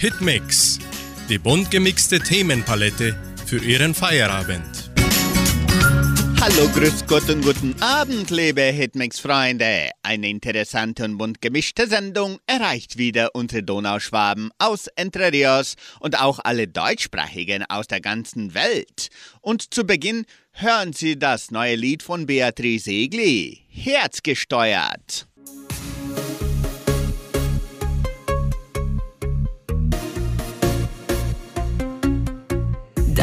Hitmix, die bunt gemixte Themenpalette für Ihren Feierabend. Hallo, grüß Gott und guten Abend, liebe Hitmix-Freunde. Eine interessante und bunt gemischte Sendung erreicht wieder unsere Donauschwaben aus Entre Rios und auch alle Deutschsprachigen aus der ganzen Welt. Und zu Beginn hören Sie das neue Lied von Beatrice Egli, Herzgesteuert.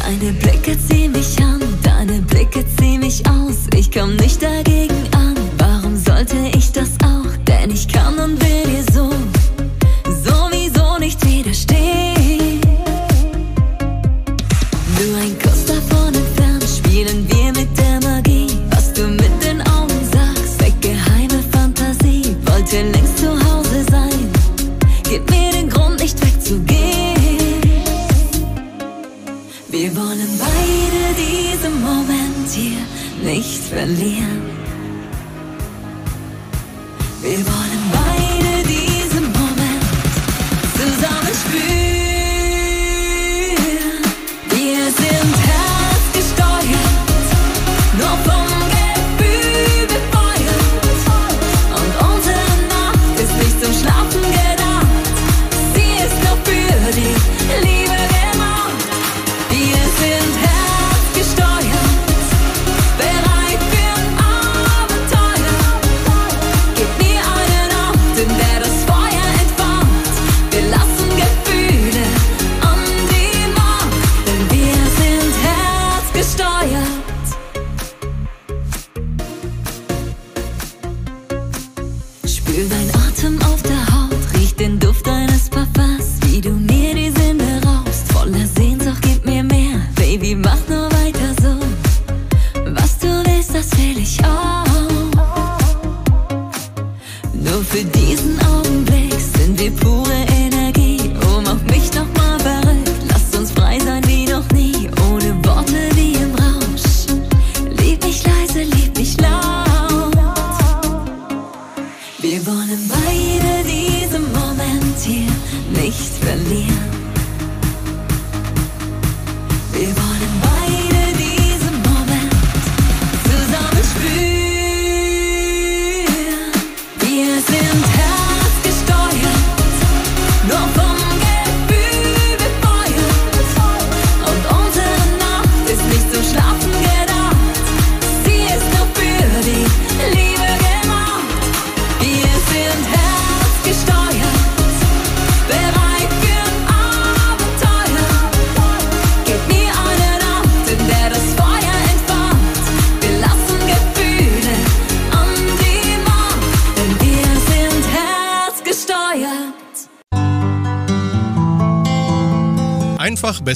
Deine Blicke ziehen mich an, deine Blicke ziehen mich aus. Ich komm nicht dagegen an. Warum sollte ich das auch? Denn ich kann und will dir so, sowieso nicht widerstehen. Nur ein Kuss davon entfernt, spielen wir mit der Magie. Was du mit den Augen sagst, weg geheime Fantasie. Wollte längst nicht verlieren. Wir wollen beide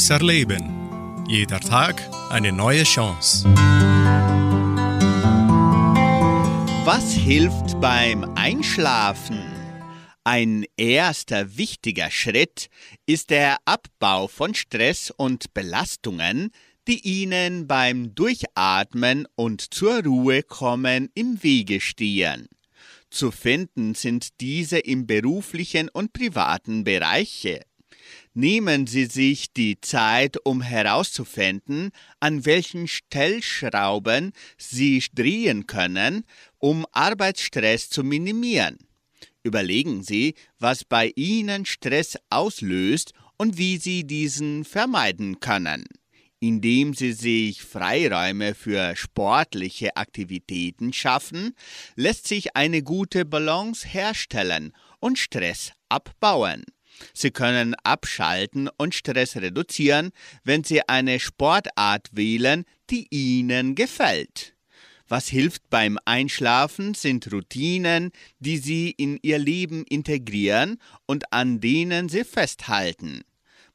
besser leben. Jeder Tag eine neue Chance. Was hilft beim Einschlafen? Ein erster wichtiger Schritt ist der Abbau von Stress und Belastungen, die Ihnen beim Durchatmen und zur Ruhe kommen im Wege stehen. Zu finden sind diese im beruflichen und privaten Bereiche. Nehmen Sie sich die Zeit, um herauszufinden, an welchen Stellschrauben Sie drehen können, um Arbeitsstress zu minimieren. Überlegen Sie, was bei Ihnen Stress auslöst und wie Sie diesen vermeiden können. Indem Sie sich Freiräume für sportliche Aktivitäten schaffen, lässt sich eine gute Balance herstellen und Stress abbauen. Sie können abschalten und Stress reduzieren, wenn Sie eine Sportart wählen, die Ihnen gefällt. Was hilft beim Einschlafen sind Routinen, die Sie in Ihr Leben integrieren und an denen Sie festhalten.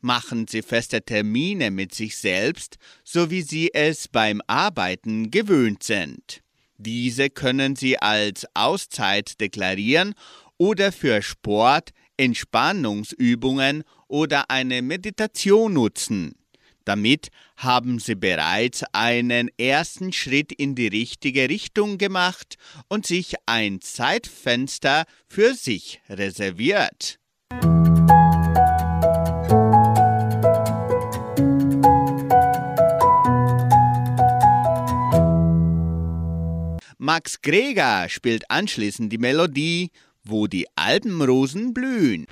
Machen Sie feste Termine mit sich selbst, so wie Sie es beim Arbeiten gewöhnt sind. Diese können Sie als Auszeit deklarieren oder für Sport, Entspannungsübungen oder eine Meditation nutzen. Damit haben Sie bereits einen ersten Schritt in die richtige Richtung gemacht und sich ein Zeitfenster für sich reserviert. Max Greger spielt anschließend die Melodie wo die Alpenrosen blühen.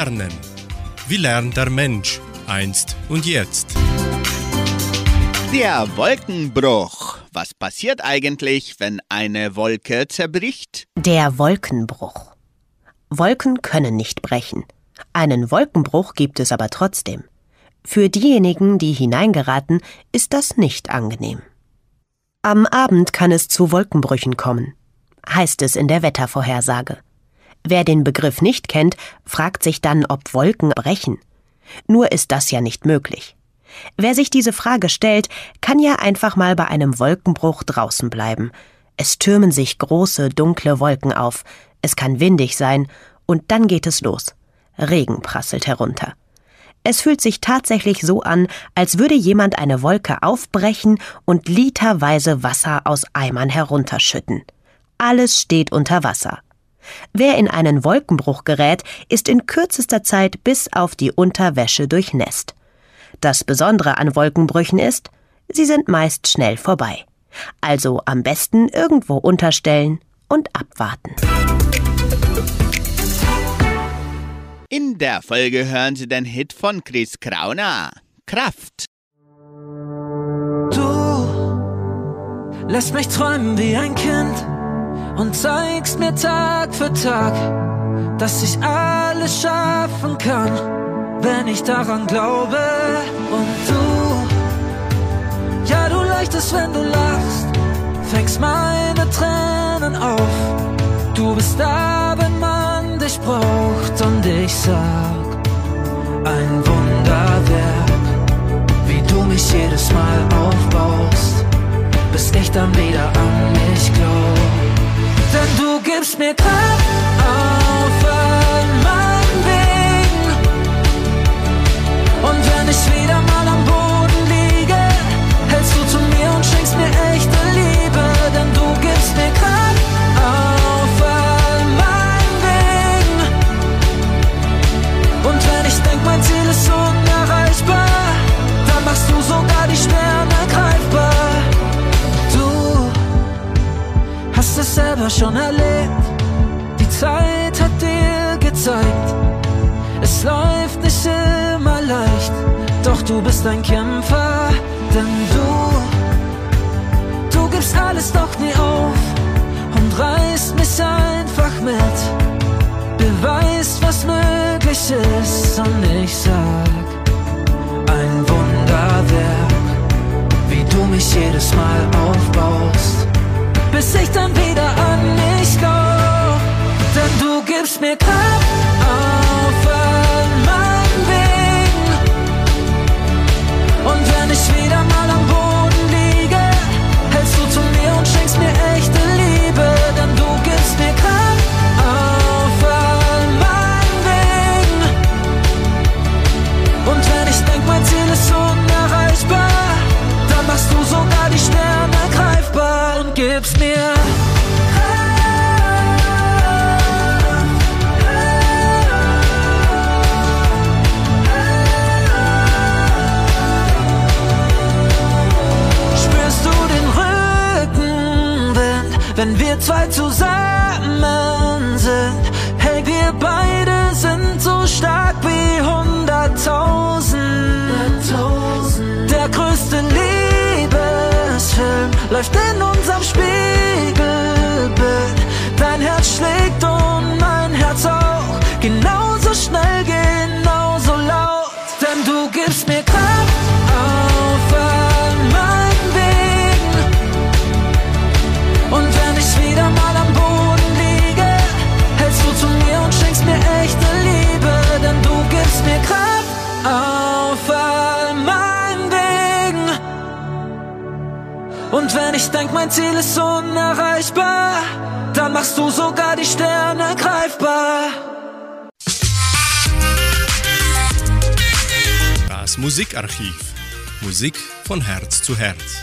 Lernen. Wie lernt der Mensch einst und jetzt? Der Wolkenbruch. Was passiert eigentlich, wenn eine Wolke zerbricht? Der Wolkenbruch. Wolken können nicht brechen. Einen Wolkenbruch gibt es aber trotzdem. Für diejenigen, die hineingeraten, ist das nicht angenehm. Am Abend kann es zu Wolkenbrüchen kommen, heißt es in der Wettervorhersage. Wer den Begriff nicht kennt, fragt sich dann, ob Wolken brechen. Nur ist das ja nicht möglich. Wer sich diese Frage stellt, kann ja einfach mal bei einem Wolkenbruch draußen bleiben. Es türmen sich große, dunkle Wolken auf, es kann windig sein, und dann geht es los. Regen prasselt herunter. Es fühlt sich tatsächlich so an, als würde jemand eine Wolke aufbrechen und literweise Wasser aus Eimern herunterschütten. Alles steht unter Wasser. Wer in einen Wolkenbruch gerät, ist in kürzester Zeit bis auf die Unterwäsche durchnässt. Das Besondere an Wolkenbrüchen ist, sie sind meist schnell vorbei. Also am besten irgendwo unterstellen und abwarten. In der Folge hören Sie den Hit von Chris Krauner. Kraft. Du lässt mich träumen wie ein Kind und zeigst mir Tag für Tag, dass ich alles schaffen kann, wenn ich daran glaube. Und du, ja, du leuchtest, wenn du lachst, fängst meine Tränen auf. Du bist da, wenn man dich braucht und ich sag, ein Wunderwerk, wie du mich jedes Mal aufbaust, bis ich dann wieder an mich glaub. Denn du gibst mir Kraft auf all meinen Wegen. Und wenn ich wieder selber schon erlebt, die Zeit hat dir gezeigt, es läuft nicht immer leicht, doch du bist ein Kämpfer, denn du, du gibst alles doch nie auf und reißt mich einfach mit. Beweist, was möglich ist und ich sag, ein Wunderwerk, wie du mich jedes Mal aufbaust, bis ich dann wieder an mich glaub. Denn du gibst mir Kraft wir zwei zusammen sind? Hey, wir beide sind so stark wie hunderttausend. Der größte Liebesfilm läuft in unserem Spiegelbild. Dein Herz schlägt und mein Herz auch. Genauso schnell, Und wenn ich denk, mein Ziel ist unerreichbar, dann machst du sogar die Sterne greifbar. Das Musikarchiv. Musik von Herz zu Herz.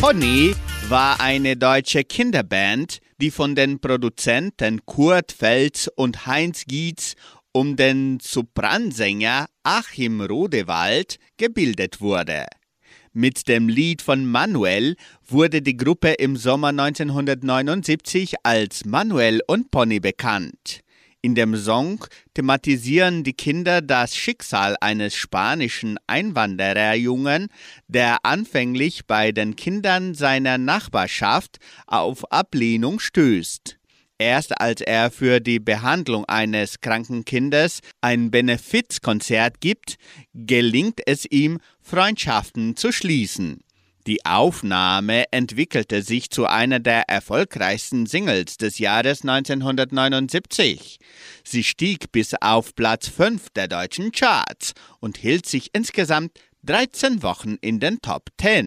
Pony war eine deutsche Kinderband, die von den Produzenten Kurt Fels und Heinz Gietz um den Sopransänger Achim Rodewald gebildet wurde. Mit dem Lied von Manuel wurde die Gruppe im Sommer 1979 als Manuel und Pony bekannt. In dem Song thematisieren die Kinder das Schicksal eines spanischen Einwandererjungen, der anfänglich bei den Kindern seiner Nachbarschaft auf Ablehnung stößt. Erst als er für die Behandlung eines kranken Kindes ein Benefizkonzert gibt, gelingt es ihm, Freundschaften zu schließen. Die Aufnahme entwickelte sich zu einer der erfolgreichsten Singles des Jahres 1979. Sie stieg bis auf Platz 5 der deutschen Charts und hielt sich insgesamt 13 Wochen in den Top 10.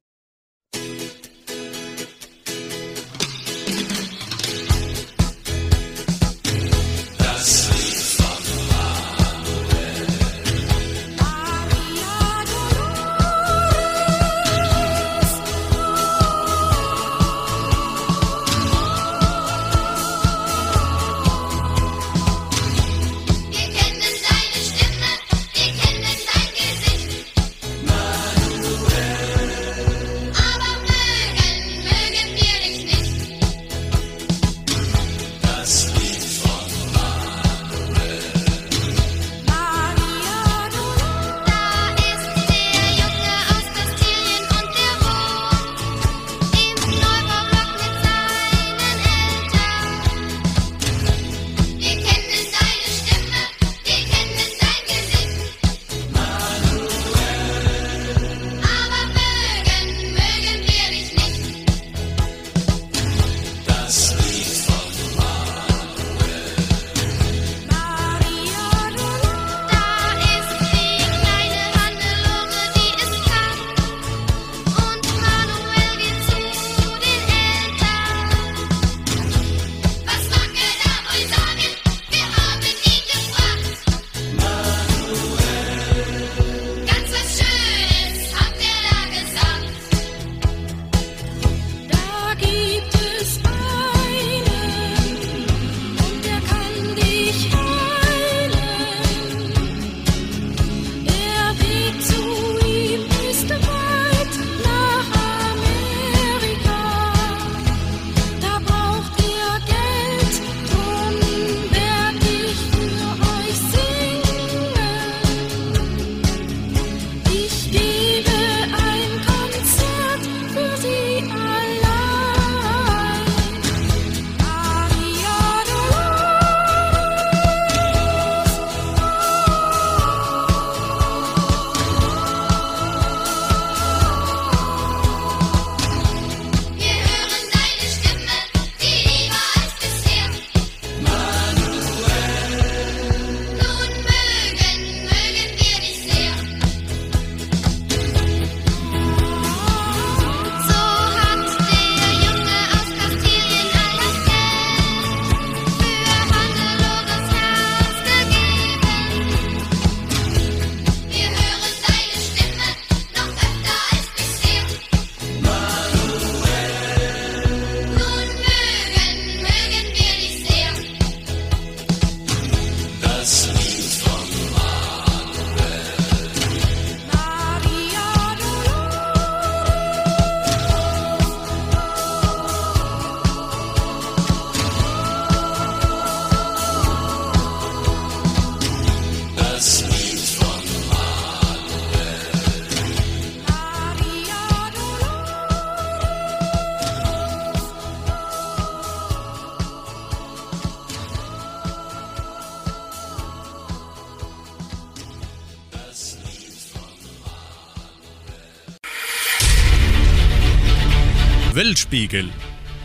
Weltspiegel.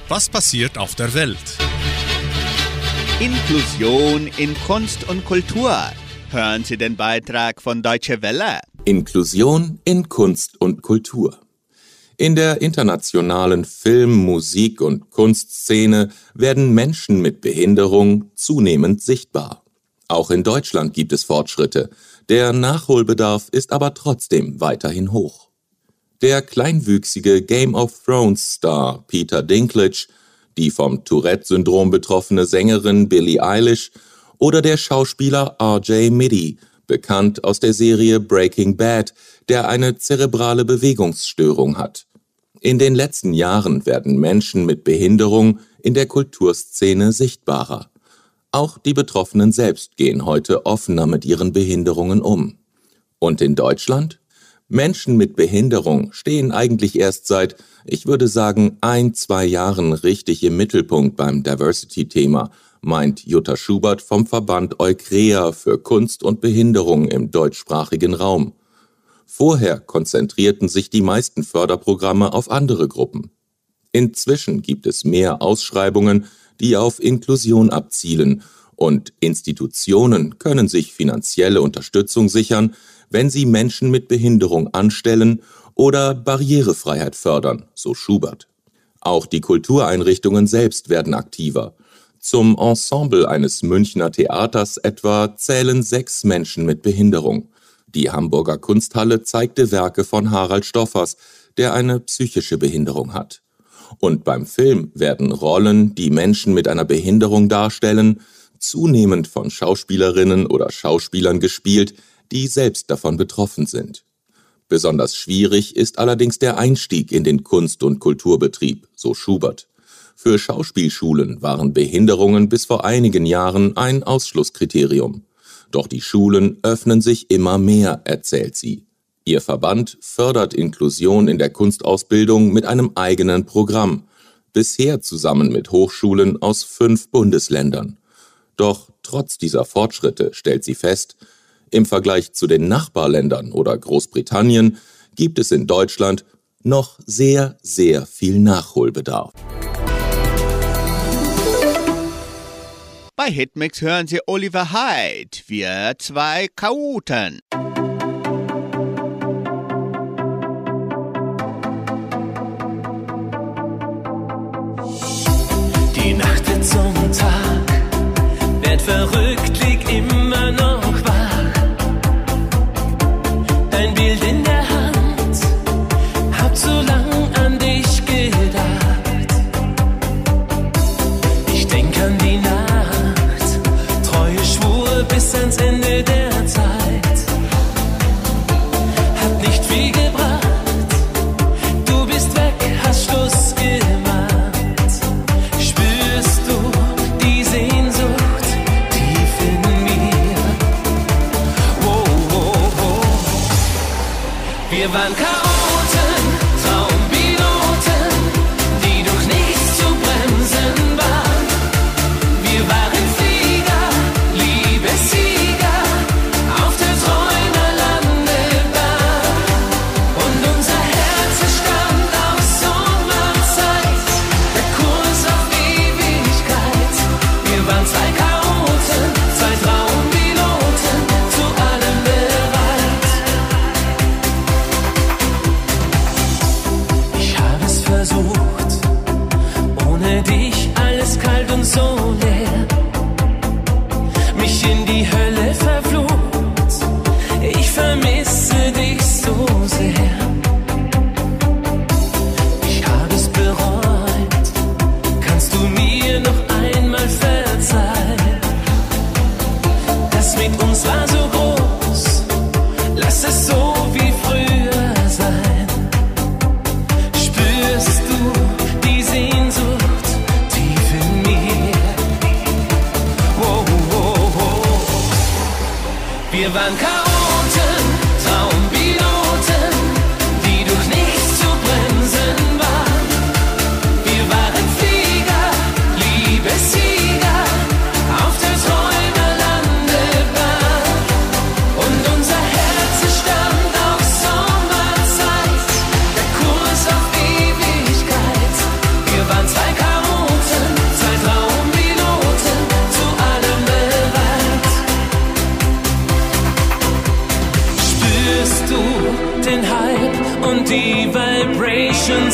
Was passiert auf der Welt? Inklusion in Kunst und Kultur. Hören Sie den Beitrag von Deutsche Welle. Inklusion in Kunst und Kultur. In der internationalen Film-, Musik- und Kunstszene werden Menschen mit Behinderung zunehmend sichtbar. Auch in Deutschland gibt es Fortschritte. Der Nachholbedarf ist aber trotzdem weiterhin hoch. Der kleinwüchsige Game of Thrones Star Peter Dinklage, die vom Tourette-Syndrom betroffene Sängerin Billie Eilish oder der Schauspieler RJ Middy, bekannt aus der Serie Breaking Bad, der eine zerebrale Bewegungsstörung hat. In den letzten Jahren werden Menschen mit Behinderung in der Kulturszene sichtbarer. Auch die Betroffenen selbst gehen heute offener mit ihren Behinderungen um. Und in Deutschland? Menschen mit Behinderung stehen eigentlich erst seit, ich würde sagen, ein, zwei Jahren richtig im Mittelpunkt beim Diversity-Thema, meint Jutta Schubert vom Verband Eukrea für Kunst und Behinderung im deutschsprachigen Raum. Vorher konzentrierten sich die meisten Förderprogramme auf andere Gruppen. Inzwischen gibt es mehr Ausschreibungen, die auf Inklusion abzielen, und Institutionen können sich finanzielle Unterstützung sichern, wenn sie Menschen mit Behinderung anstellen oder Barrierefreiheit fördern, so Schubert. Auch die Kultureinrichtungen selbst werden aktiver. Zum Ensemble eines Münchner Theaters etwa zählen sechs Menschen mit Behinderung. Die Hamburger Kunsthalle zeigte Werke von Harald Stoffers, der eine psychische Behinderung hat. Und beim Film werden Rollen, die Menschen mit einer Behinderung darstellen, zunehmend von Schauspielerinnen oder Schauspielern gespielt, die selbst davon betroffen sind. Besonders schwierig ist allerdings der Einstieg in den Kunst- und Kulturbetrieb, so Schubert. Für Schauspielschulen waren Behinderungen bis vor einigen Jahren ein Ausschlusskriterium. Doch die Schulen öffnen sich immer mehr, erzählt sie. Ihr Verband fördert Inklusion in der Kunstausbildung mit einem eigenen Programm, bisher zusammen mit Hochschulen aus fünf Bundesländern. Doch trotz dieser Fortschritte stellt sie fest, im Vergleich zu den Nachbarländern oder Großbritannien gibt es in Deutschland noch sehr, sehr viel Nachholbedarf. Bei Hitmix hören Sie Oliver Hyde, wir zwei Chaoten. Die Nacht wird zum Tag,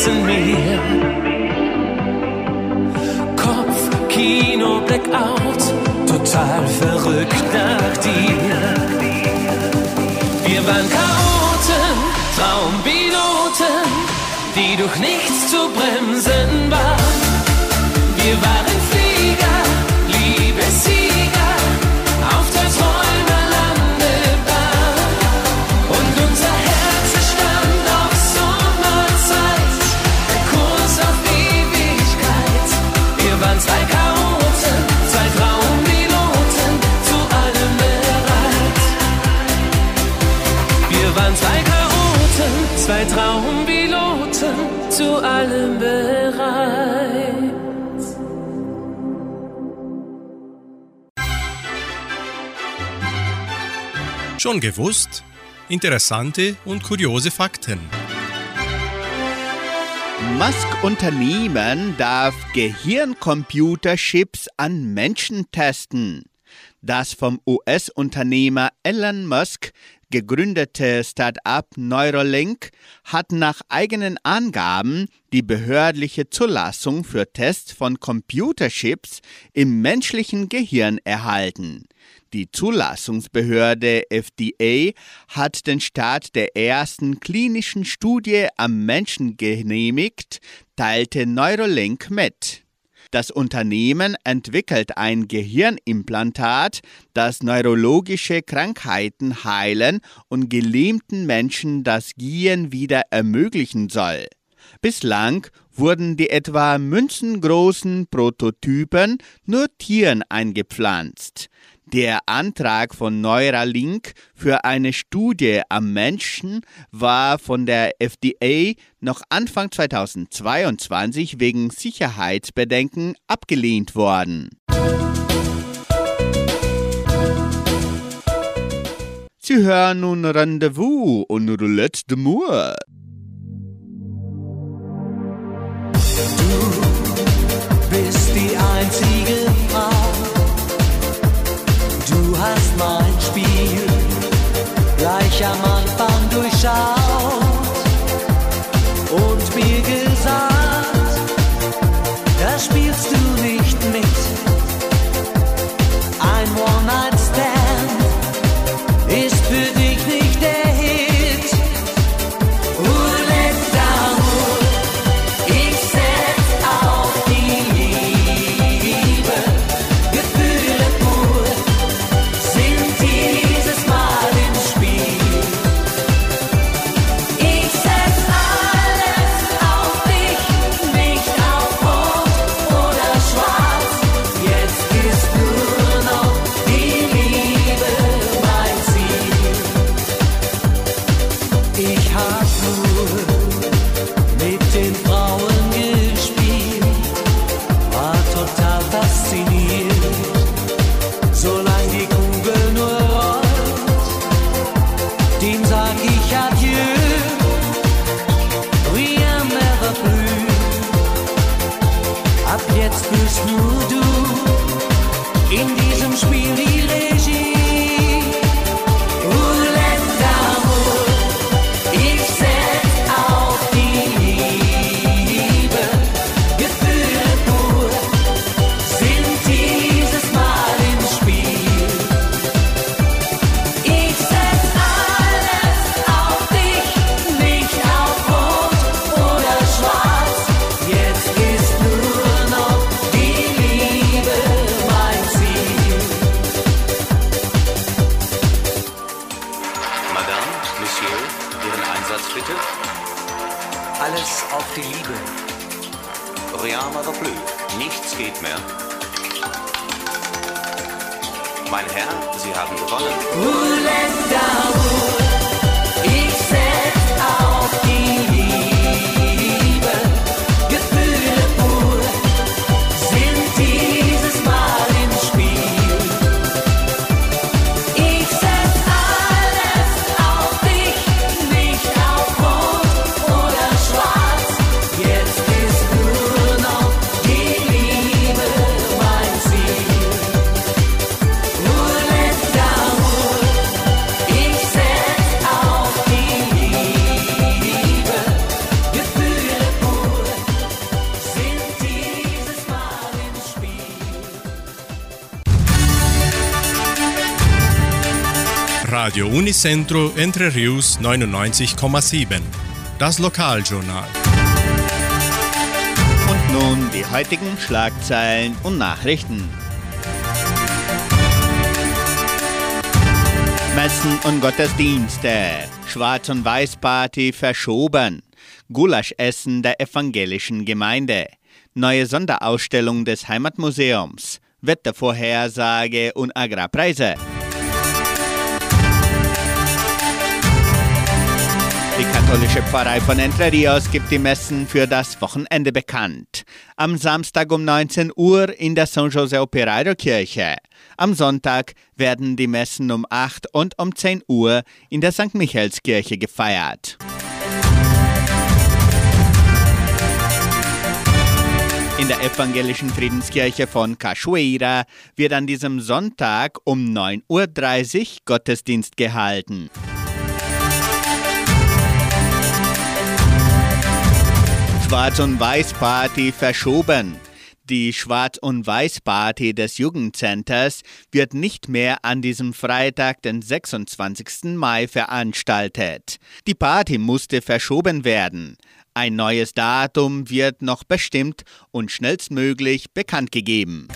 In mir. Kopf, Kino, Blackout, total verrückt nach dir. Wir waren Chaoten, Traumpiloten, die durch nichts allem bereit. Schon gewusst? Interessante und kuriose Fakten. Musk Unternehmen darf Gehirncomputerchips an Menschen testen. Das vom US-Unternehmer Elon Musk gegründete Start-up Neuralink hat nach eigenen Angaben die behördliche Zulassung für Tests von Computerchips im menschlichen Gehirn erhalten. Die Zulassungsbehörde FDA hat den Start der ersten klinischen Studie am Menschen genehmigt, teilte Neuralink mit. Das Unternehmen entwickelt ein Gehirnimplantat, das neurologische Krankheiten heilen und gelähmten Menschen das Gehen wieder ermöglichen soll. Bislang wurden die etwa münzengroßen Prototypen nur Tieren eingepflanzt. Der Antrag von Neuralink für eine Studie am Menschen war von der FDA noch Anfang 2022 wegen Sicherheitsbedenken abgelehnt worden. Sie hören nun Rendezvous und Roulette de Mour. bist die einzige chamar. Unicentro Entre Rius 99,7. Das Lokaljournal. Und nun die heutigen Schlagzeilen und Nachrichten. Messen und Gottesdienste. Schwarz- und Weiß-Party verschoben. Gulaschessen der evangelischen Gemeinde. Neue Sonderausstellung des Heimatmuseums. Wettervorhersage und Agrarpreise. Katholische Pfarrei von Entre Rios gibt die Messen für das Wochenende bekannt. Am Samstag um 19 Uhr in der San José Operario Kirche. Am Sonntag werden die Messen um 8 und um 10 Uhr in der St. Michaelskirche gefeiert. In der evangelischen Friedenskirche von Cachoeira wird an diesem Sonntag um 9.30 Uhr Gottesdienst gehalten. Schwarz- und Weiß-Party verschoben. Die Schwarz- und Weiß-Party des Jugendcenters wird nicht mehr an diesem Freitag, den 26. Mai, veranstaltet. Die Party musste verschoben werden. Ein neues Datum wird noch bestimmt und schnellstmöglich bekannt gegeben.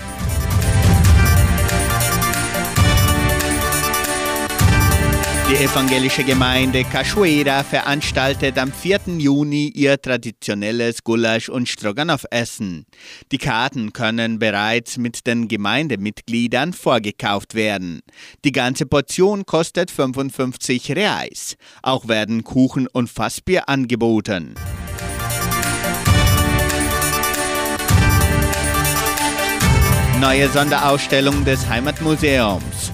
Die evangelische Gemeinde Cachoeira veranstaltet am 4. Juni ihr traditionelles Gulasch- und Stroganoff-Essen. Die Karten können bereits mit den Gemeindemitgliedern vorgekauft werden. Die ganze Portion kostet 55 Reais. Auch werden Kuchen und Fassbier angeboten. Neue Sonderausstellung des Heimatmuseums.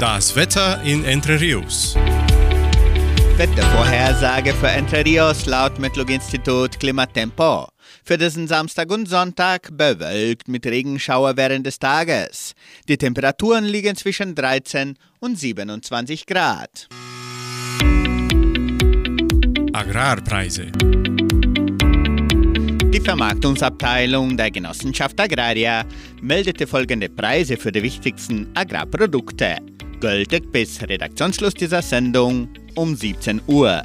Das Wetter in Entre Rios. Wettervorhersage für Entre Rios laut Metlog-Institut Klimatempo. Für diesen Samstag und Sonntag bewölkt mit Regenschauer während des Tages. Die Temperaturen liegen zwischen 13 und 27 Grad. Agrarpreise. Die Vermarktungsabteilung der Genossenschaft Agraria meldete folgende Preise für die wichtigsten Agrarprodukte. Gültig bis Redaktionsschluss dieser Sendung um 17 Uhr.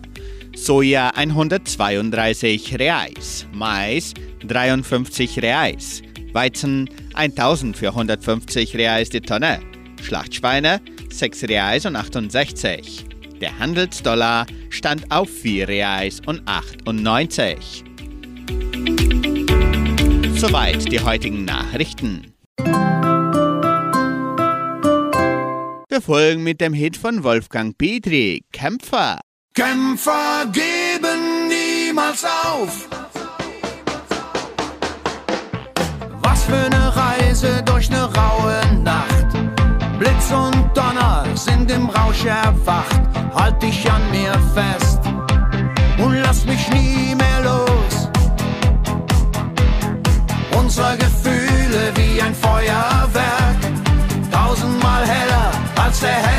Soja 132 Reais, Mais 53 Reais, Weizen 1450 Reais die Tonne, Schlachtschweine 6 Reais und 68. Der Handelsdollar stand auf 4 Reais und 98. Soweit die heutigen Nachrichten. Wir folgen mit dem Hit von Wolfgang Petri, Kämpfer. Kämpfer geben niemals auf. Was für eine Reise durch eine raue Nacht. Blitz und Donner sind im Rausch erwacht. Halt dich an mir fest und lass mich nie mehr los. Unsere Gefühle wie ein Feuerwerk, als der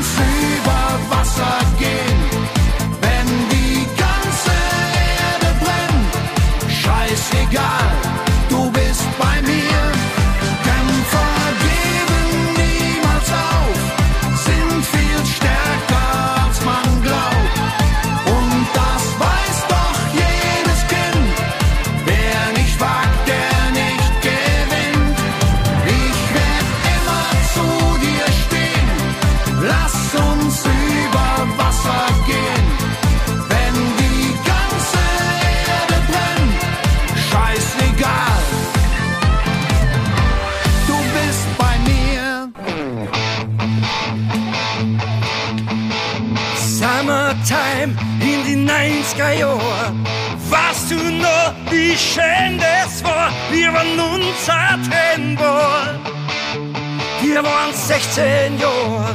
Lass uns über 90er Jahre. Weißt du noch, wie schön das war? Wir waren 19 war. Wir waren 16 Jahre.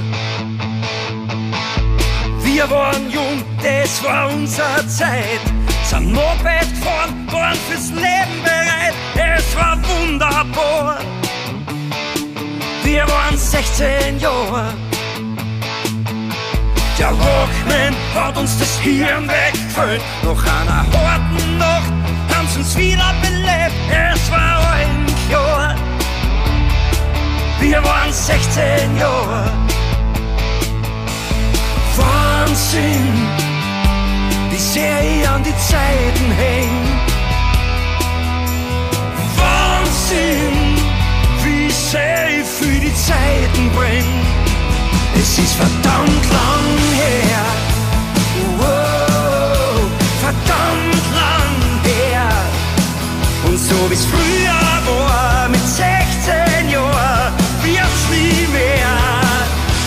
Wir waren jung, das war unsere Zeit. Sind Moped gefahren, waren fürs Leben bereit. Es war wunderbar. Wir waren 16 Jahre. Der Walkman hat uns das Hirn weggefüllt. Nach einer harten Nacht haben sie uns wieder belebt. Es war ein Jahr. Wir waren 16 Jahre. Wahnsinn, wie sehr ich an die Zeiten häng. Wahnsinn, wie sehr ich für die Zeiten bring. Es ist verdammt lang her. Wow, verdammt lang her. Und so wie's früher war, mit 16 Jahren, wird's nie mehr.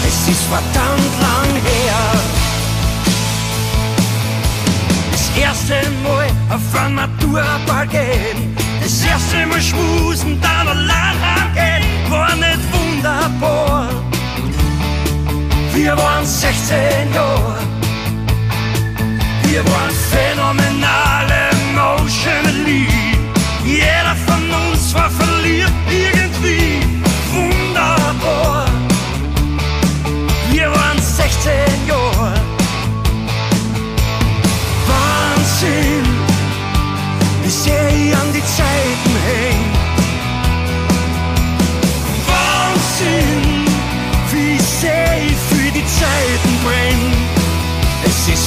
Es ist verdammt lang her. Das erste Mal auf ein Maturaball gehen, das erste Mal schmusen, dann allein heimgehen, war nicht wunderbar. Wir waren 16 Jahre. Wir waren phänomenal emotionally. Jeder von uns war verliebt irgendwie. Wunderbar. Wir waren 16 Jahre. Wahnsinn,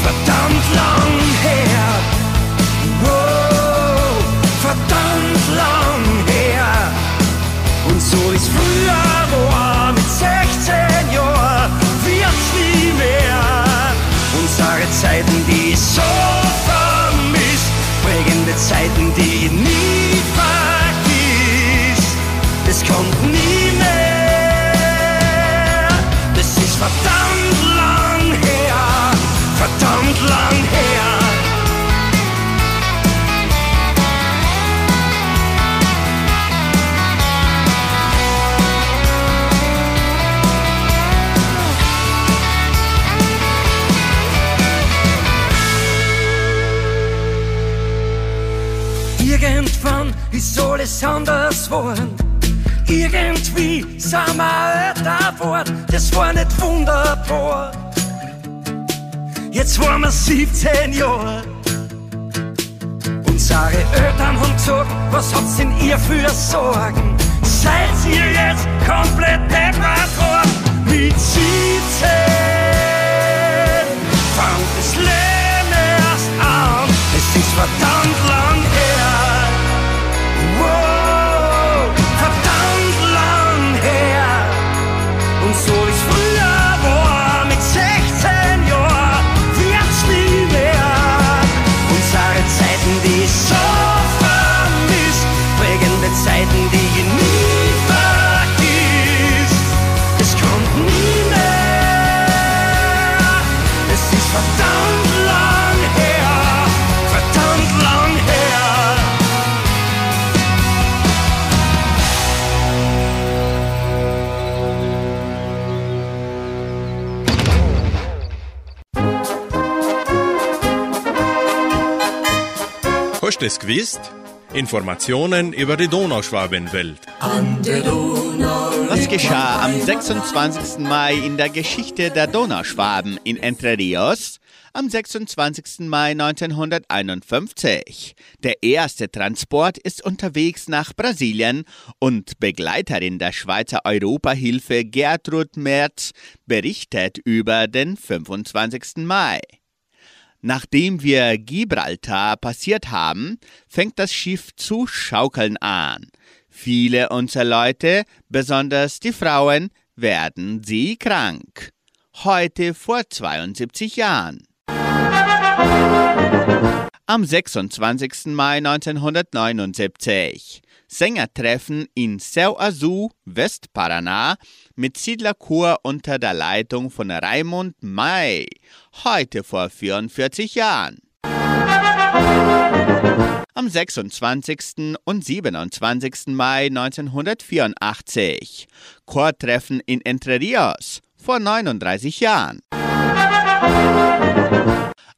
verdammt lang her. Wow, verdammt lang her. Und so ist früher war mit 16 Jahren, wird's nie mehr. Unsere Zeiten, die ich so vermisst, prägende Zeiten, die nie alles anders geworden. Irgendwie sind wir älter geworden, das war nicht wunderbar. Jetzt waren wir 17 Jahre. Unsere Eltern haben gesagt, was hat's denn ihr für Sorgen? Seid ihr jetzt komplett deprimiert? Mit 17 fangt das Leben erst an. Es ist verdammt lang. Habt es gewusst? Informationen über die Donauschwabenwelt. Was geschah am 26. Mai in der Geschichte der Donauschwaben in Entre Rios? Am 26. Mai 1951. Der erste Transport ist unterwegs nach Brasilien und Begleiterin der Schweizer Europahilfe Gertrud Merz berichtet über den 25. Mai. Nachdem wir Gibraltar passiert haben, fängt das Schiff zu schaukeln an. Viele unserer Leute, besonders die Frauen, werden sie krank. Heute vor 72 Jahren. Am 26. Mai 1979. Sängertreffen in Seu Azul, Westparaná, mit Siedlerchor unter der Leitung von Raimund May. Heute vor 44 Jahren. Am 26. und 27. Mai 1984. Chortreffen in Entre Rios vor 39 Jahren.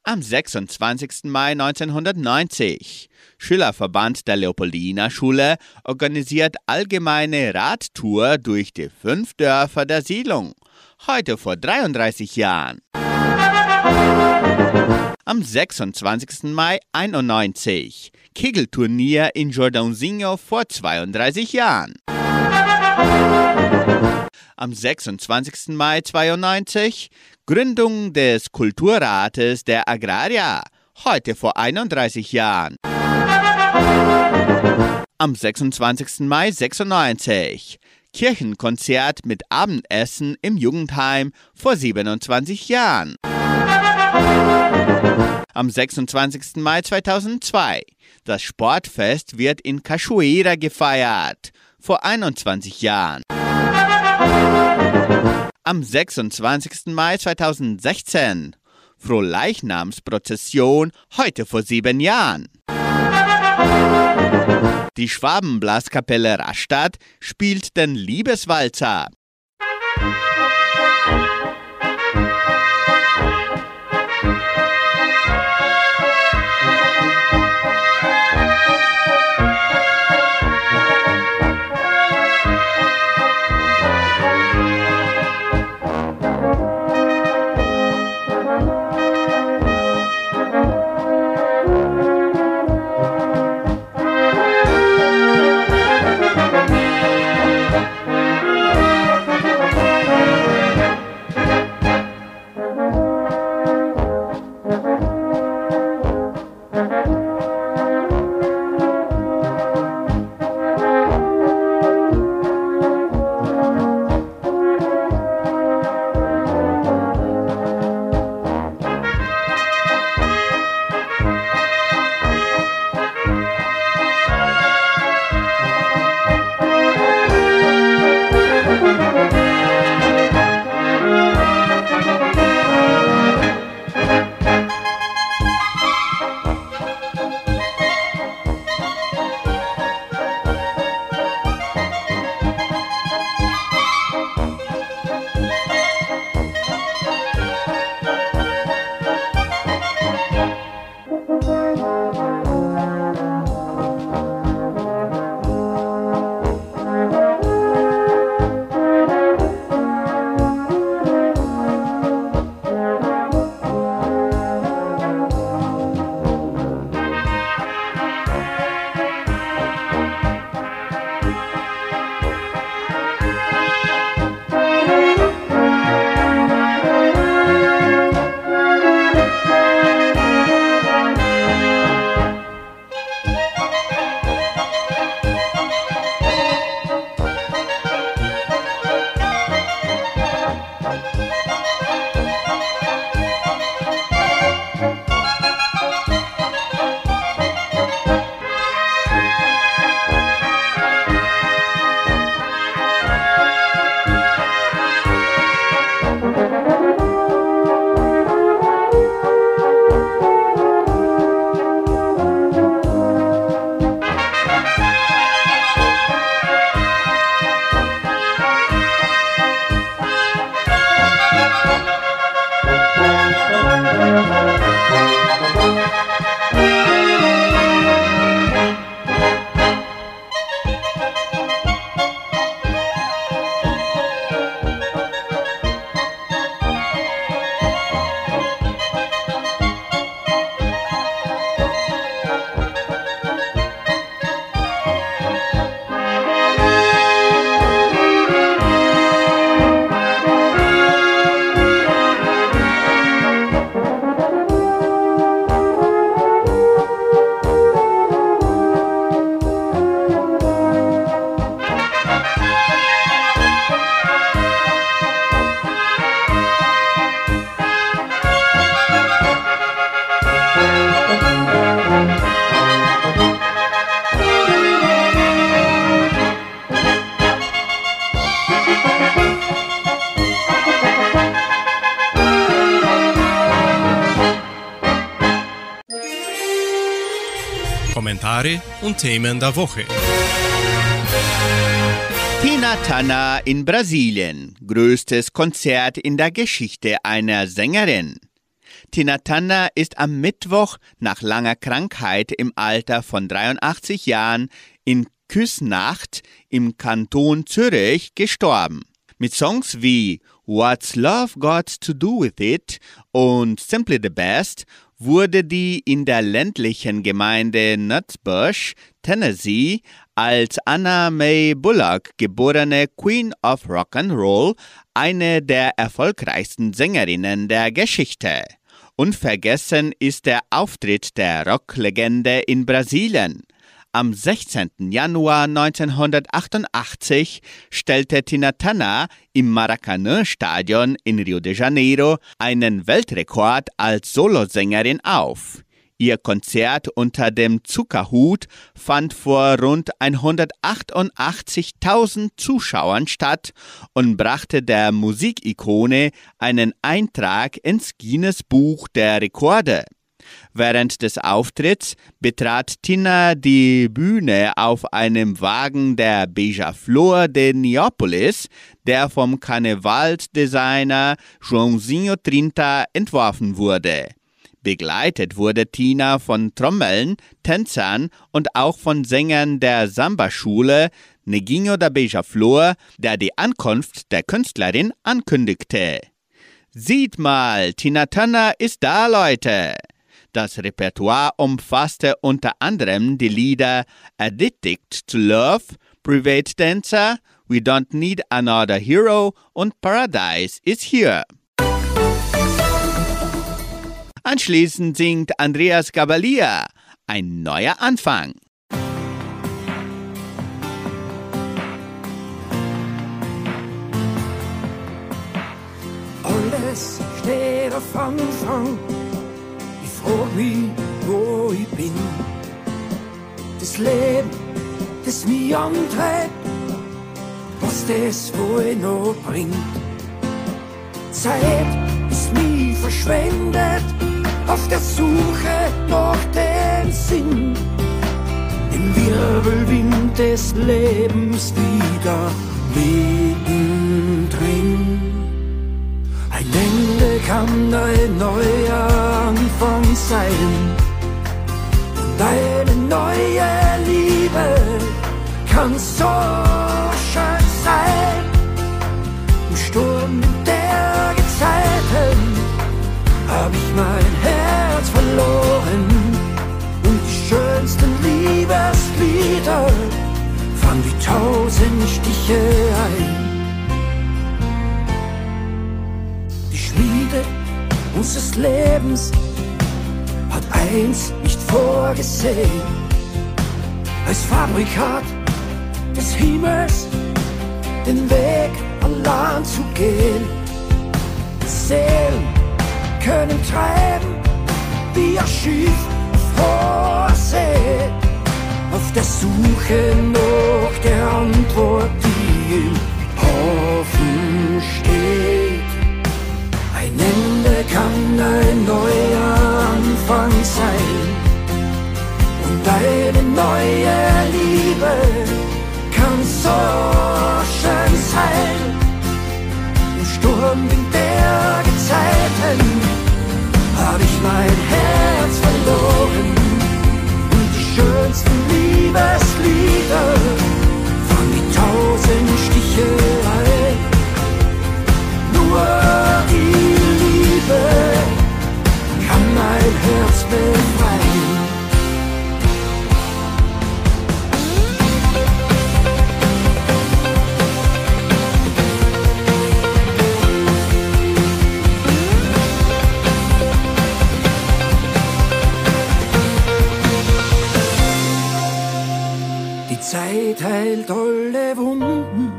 Am 26. Mai 1990. Schülerverband der Leopoldina Schule organisiert allgemeine Radtour durch die fünf Dörfer der Siedlung. Heute vor 33 Jahren. Am 26. Mai 91. Kegelturnier in Jordãozinho vor 32 Jahren. Am 26. Mai 92 Gründung des Kulturrates der Agrarier, heute vor 31 Jahren. Am 26. Mai 96 Kirchenkonzert mit Abendessen im Jugendheim vor 27 Jahren. Am 26. Mai 2002 das Sportfest wird in Cachoeira gefeiert, vor 21 Jahren. Am 26. Mai 2016 Frohleichnamsprozession, heute vor sieben Jahren. Die Schwabenblaskapelle Rastatt spielt den Liebeswalzer. Und Themen der Woche. Tina Turner in Brasilien. Größtes Konzert in der Geschichte einer Sängerin. Tina Turner ist am Mittwoch nach langer Krankheit im Alter von 83 Jahren in Küsnacht im Kanton Zürich gestorben. Mit Songs wie What's Love Got to Do with It und Simply the Best wurde die in der ländlichen Gemeinde Nutsbush, Tennessee, als Anna May Bullock geborene Queen of Rock'n'Roll eine der erfolgreichsten Sängerinnen der Geschichte. Unvergessen ist der Auftritt der Rocklegende in Brasilien. Am 16. Januar 1988 stellte Tina Turner im Maracanã-Stadion in Rio de Janeiro einen Weltrekord als Solosängerin auf. Ihr Konzert unter dem Zuckerhut fand vor rund 188.000 Zuschauern statt und brachte der Musikikone einen Eintrag ins Guinness Buch der Rekorde. Während des Auftritts betrat Tina die Bühne auf einem Wagen der Beija Flor de Neapolis, der vom Karnevalsdesigner Joãozinho Trinta entworfen wurde. Begleitet wurde Tina von Trommeln, Tänzern und auch von Sängern der Samba-Schule Neguinho da Beija-Flor, der die Ankunft der Künstlerin ankündigte. Sieht mal, Tina Turner ist da, Leute! Das Repertoire umfasste unter anderem die Lieder Addicted to Love, Private Dancer, We Don't Need Another Hero und Paradise is Here. Anschließend singt Andreas Gabalier ein neuer Anfang. Alles steht auf Anfang. Mich, wo ich bin. Das Leben, das mich antreibt, was das wohl noch bringt. Zeit ist nie verschwendet auf der Suche nach dem Sinn. Im Wirbelwind des Lebens wieder mittendrin. Ein Ende kann ein neuer Anfang sein. Und eine neue Liebe kann so schön sein. Im Sturm der Gezeiten hab ich mein Herz verloren. Und die schönsten Liebeslieder fangen wie tausend Stiche ein. Unseres Lebens hat eins nicht vorgesehen. Als Fabrikat des Himmels den Weg allein zu gehen. Seelen können treiben wie auf hoher See. Auf der Suche nach der Antwort, die im Hafen steht. Kann ein neuer Anfang sein. Und eine neue Liebe kann so schön sein. Im Sturm der Gezeiten hab ich mein Herz verloren. Und die schönsten Liebeslieder fangen wie tausend Stiche ein. Nur mein Herz befreien. Die Zeit heilt alle Wunden,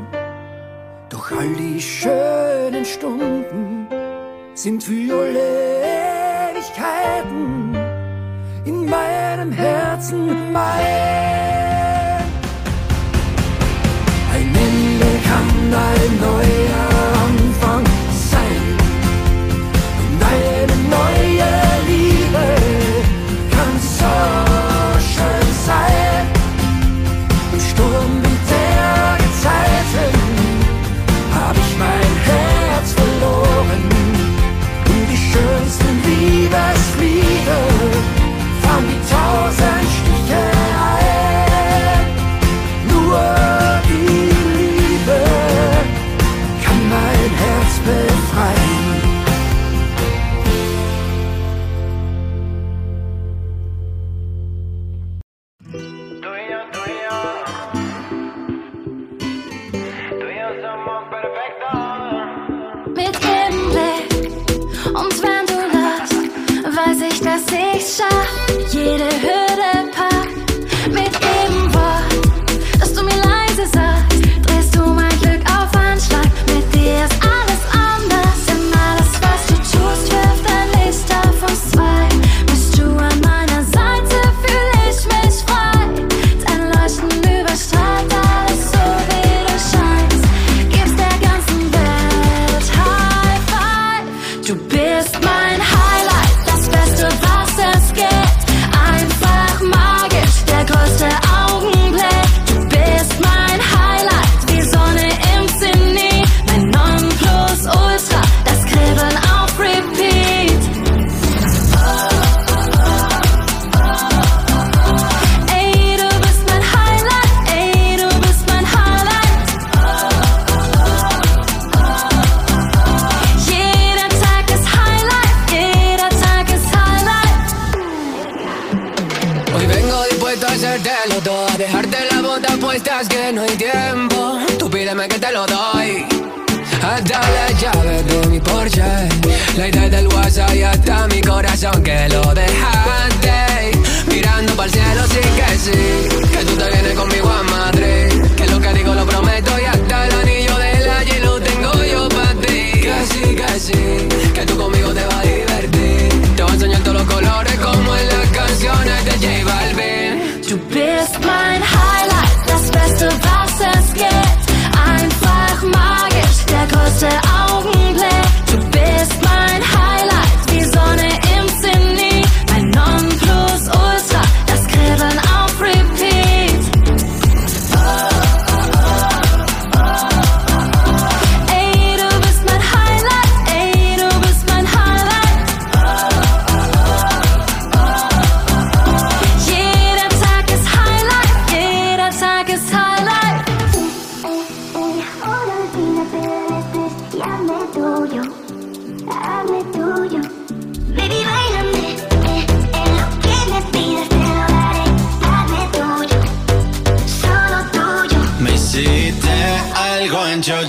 doch all die schönen Stunden sind für alle meinem Herzen mein. Ein Ende kann ein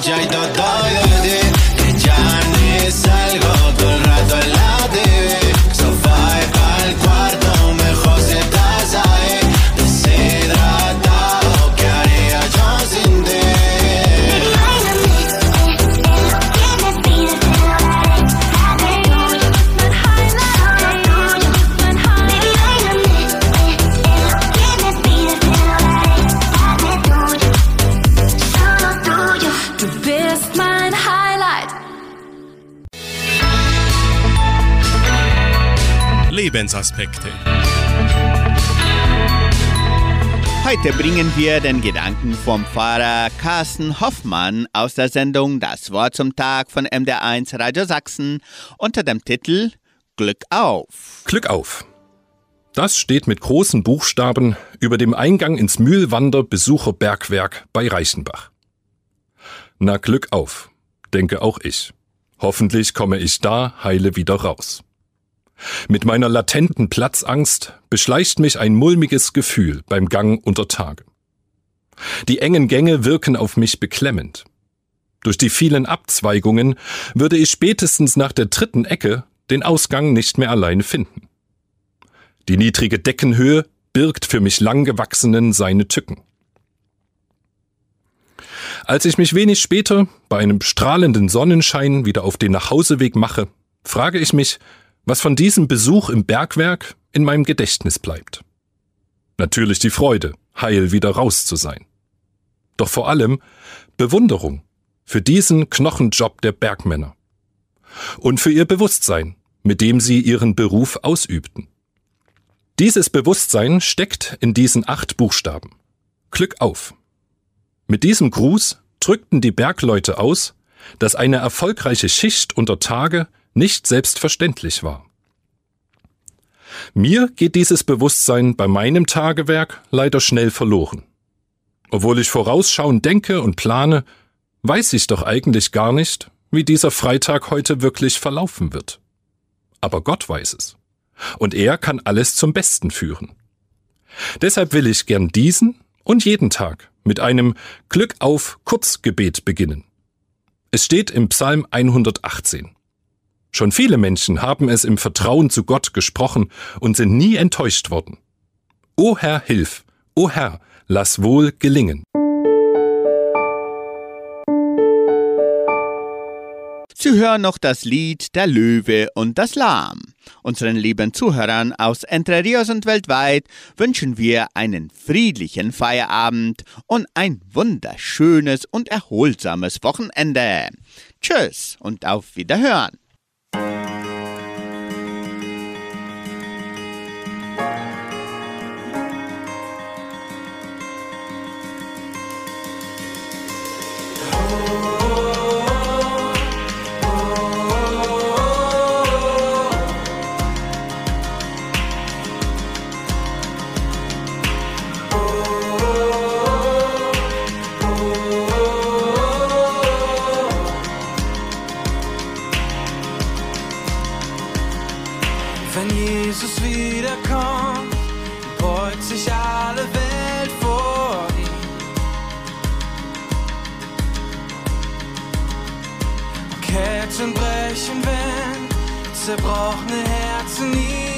ya y todo de ti, que ya ni salgo dolor. Lebensaspekte. Heute bringen wir den Gedanken vom Pfarrer Carsten Hoffmann aus der Sendung Das Wort zum Tag von MDR1 Radio Sachsen unter dem Titel Glück auf. Glück auf. Das steht mit großen Buchstaben über dem Eingang ins Mühlwander Besucherbergwerk bei Reichenbach. Na Glück auf, denke auch ich. Hoffentlich komme ich da heile wieder raus. Mit meiner latenten Platzangst beschleicht mich ein mulmiges Gefühl beim Gang unter Tage. Die engen Gänge wirken auf mich beklemmend. Durch die vielen Abzweigungen würde ich spätestens nach der dritten Ecke den Ausgang nicht mehr alleine finden. Die niedrige Deckenhöhe birgt für mich langgewachsenen seine Tücken. Als ich mich wenig später bei einem strahlenden Sonnenschein wieder auf den Nachhauseweg mache, frage ich mich, was von diesem Besuch im Bergwerk in meinem Gedächtnis bleibt. Natürlich die Freude, heil wieder raus zu sein. Doch vor allem Bewunderung für diesen Knochenjob der Bergmänner. Und für ihr Bewusstsein, mit dem sie ihren Beruf ausübten. Dieses Bewusstsein steckt in diesen acht Buchstaben. Glück auf. Mit diesem Gruß drückten die Bergleute aus, dass eine erfolgreiche Schicht unter Tage nicht selbstverständlich war. Mir geht dieses Bewusstsein bei meinem Tagewerk leider schnell verloren. Obwohl ich vorausschauend denke und plane, weiß ich doch eigentlich gar nicht, wie dieser Freitag heute wirklich verlaufen wird. Aber Gott weiß es. Und er kann alles zum Besten führen. Deshalb will ich gern diesen und jeden Tag mit einem Glück auf Kurzgebet beginnen. Es steht im Psalm 118. Schon viele Menschen haben es im Vertrauen zu Gott gesprochen und sind nie enttäuscht worden. O Herr, hilf! O Herr, lass wohl gelingen! Sie hören noch das Lied Der Löwe und das Lahm. Unseren lieben Zuhörern aus Entre Rios und weltweit wünschen wir einen friedlichen Feierabend und ein wunderschönes und erholsames Wochenende. Tschüss und auf Wiederhören. Herzen brechen, wenn zerbrochene Herzen nie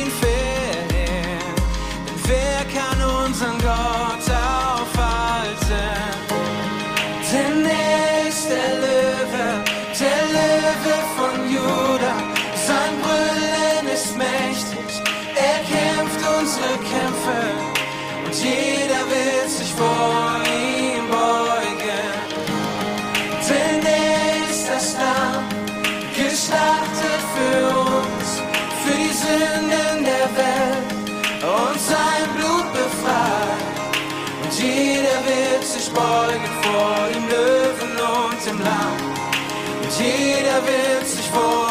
er wird sich wohl.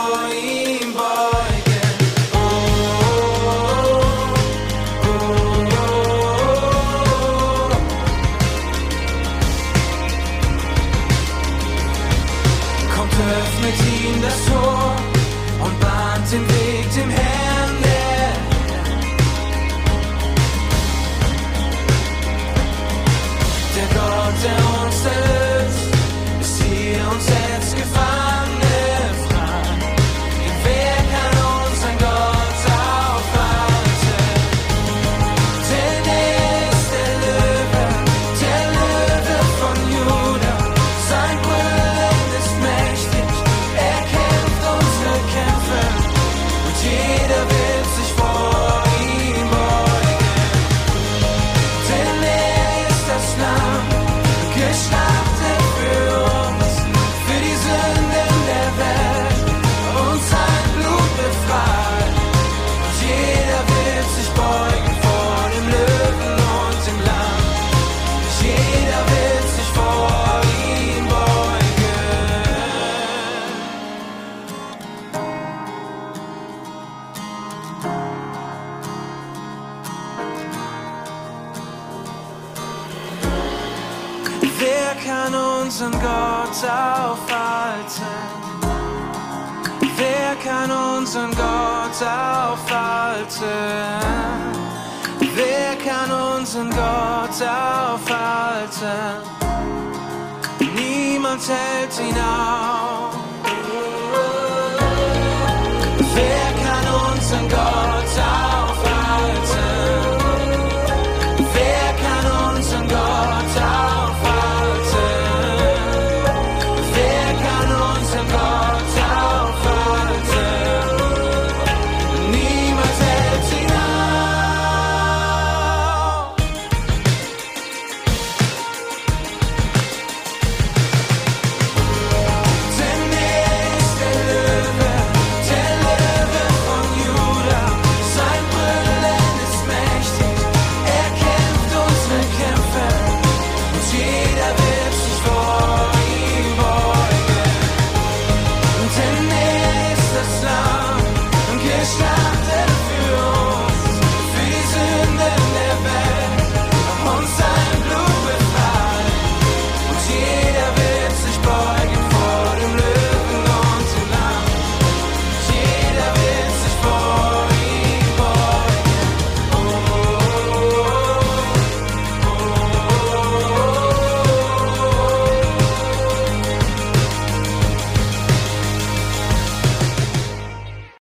Niemand hält ihn auf.